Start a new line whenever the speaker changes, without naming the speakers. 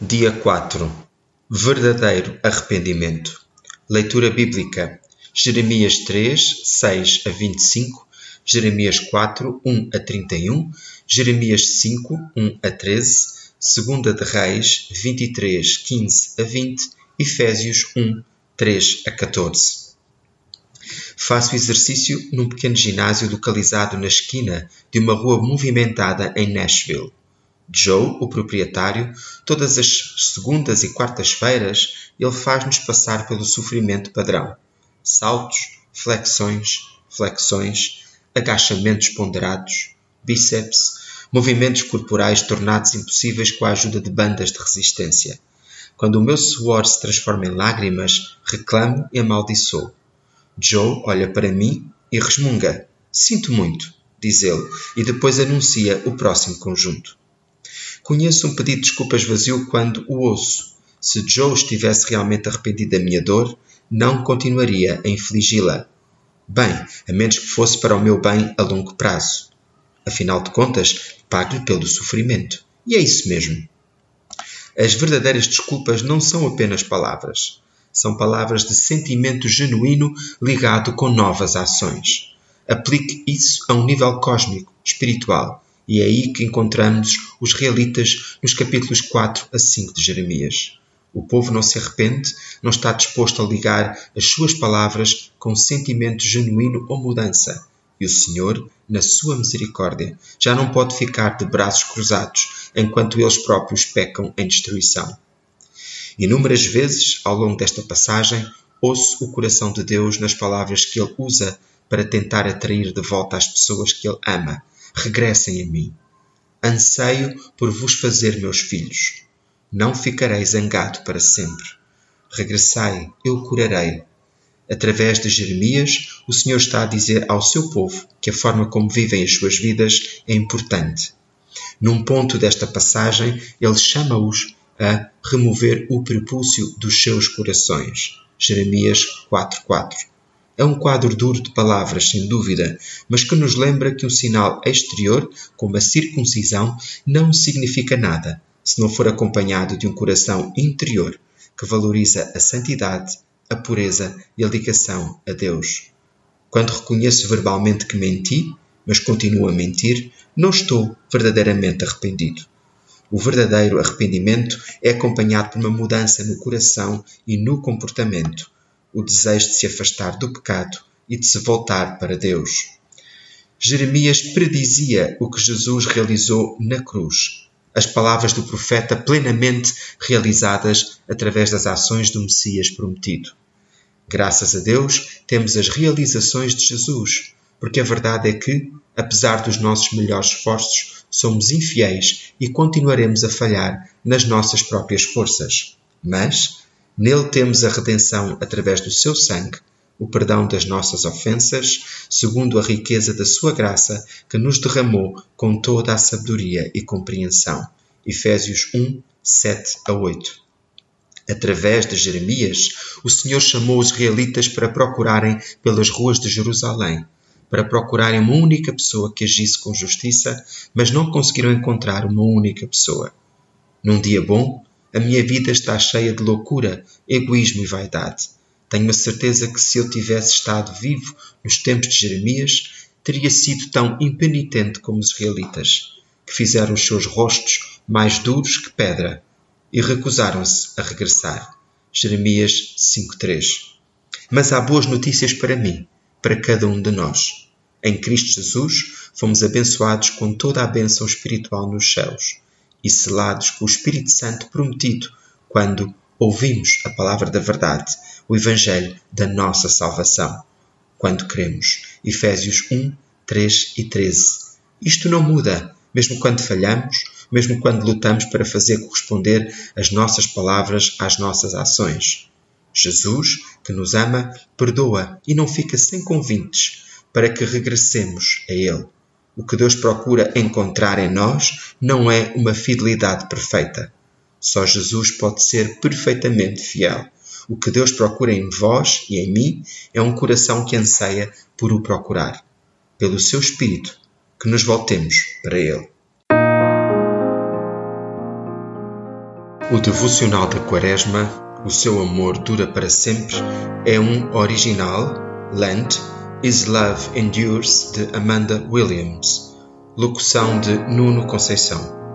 Dia 4 Verdadeiro arrependimento. Leitura bíblica: Jeremias 3, 6 a 25, Jeremias 4, 1 a 31, Jeremias 5, 1 a 13, 2 de Reis 23, 15 a 20, Efésios 1, 3 a 14. Faço exercício num pequeno ginásio localizado na esquina de uma rua movimentada em Nashville. Joe, o proprietário, todas as segundas e quartas-feiras, ele faz-nos passar pelo sofrimento padrão. Saltos, flexões, flexões, agachamentos ponderados, bíceps, movimentos corporais tornados impossíveis com a ajuda de bandas de resistência. Quando o meu suor se transforma em lágrimas, reclamo e amaldiçoo. Joe olha para mim e resmunga. Sinto muito, diz ele, e depois anuncia o próximo conjunto. Conheço um pedido de desculpas vazio quando o ouço. Se Joe estivesse realmente arrependido da minha dor, não continuaria a infligi-la. Bem, a menos que fosse para o meu bem a longo prazo. Afinal de contas, pago-lhe pelo sofrimento. E é isso mesmo. As verdadeiras desculpas não são apenas palavras. São palavras de sentimento genuíno ligado com novas ações. Aplique isso a um nível cósmico, espiritual, e é aí que encontramos os realitas nos capítulos 4 a 5 de Jeremias. O povo não se arrepende, não está disposto a ligar as suas palavras com sentimento genuíno ou mudança. E o Senhor, na sua misericórdia, já não pode ficar de braços cruzados enquanto eles próprios pecam em destruição. Inúmeras vezes, ao longo desta passagem, ouço o coração de Deus nas palavras que ele usa para tentar atrair de volta as pessoas que ele ama regressem a mim. Anseio por vos fazer meus filhos. Não ficarei zangado para sempre. Regressai, eu curarei. Através de Jeremias, o Senhor está a dizer ao seu povo que a forma como vivem as suas vidas é importante. Num ponto desta passagem, ele chama-os a remover o prepúcio dos seus corações. Jeremias 4.4 é um quadro duro de palavras, sem dúvida, mas que nos lembra que um sinal exterior, como a circuncisão, não significa nada se não for acompanhado de um coração interior que valoriza a santidade, a pureza e a ligação a Deus. Quando reconheço verbalmente que menti, mas continuo a mentir, não estou verdadeiramente arrependido. O verdadeiro arrependimento é acompanhado por uma mudança no coração e no comportamento o desejo de se afastar do pecado e de se voltar para Deus. Jeremias predizia o que Jesus realizou na cruz, as palavras do profeta plenamente realizadas através das ações do Messias prometido. Graças a Deus, temos as realizações de Jesus, porque a verdade é que, apesar dos nossos melhores esforços, somos infiéis e continuaremos a falhar nas nossas próprias forças. Mas, Nele temos a redenção através do seu sangue, o perdão das nossas ofensas, segundo a riqueza da sua graça, que nos derramou com toda a sabedoria e compreensão. Efésios 1, 7 a 8. Através de Jeremias, o Senhor chamou os israelitas para procurarem pelas ruas de Jerusalém, para procurarem uma única pessoa que agisse com justiça, mas não conseguiram encontrar uma única pessoa. Num dia bom, a minha vida está cheia de loucura, egoísmo e vaidade. Tenho a certeza que se eu tivesse estado vivo nos tempos de Jeremias, teria sido tão impenitente como os israelitas, que fizeram os seus rostos mais duros que pedra e recusaram-se a regressar. Jeremias 5:3. Mas há boas notícias para mim, para cada um de nós. Em Cristo Jesus, fomos abençoados com toda a bênção espiritual nos céus e selados com o Espírito Santo prometido quando ouvimos a palavra da verdade, o Evangelho da nossa salvação. Quando cremos. Efésios 1, 3 e 13. Isto não muda, mesmo quando falhamos, mesmo quando lutamos para fazer corresponder as nossas palavras às nossas ações. Jesus, que nos ama, perdoa e não fica sem convites para que regressemos a Ele. O que Deus procura encontrar em nós não é uma fidelidade perfeita. Só Jesus pode ser perfeitamente fiel. O que Deus procura em vós e em mim é um coração que anseia por o procurar. Pelo seu Espírito, que nos voltemos para Ele. O devocional da Quaresma, O seu amor dura para sempre, é um original, Lent, Is Love Endures, de Amanda Williams. Locução de Nuno Conceição.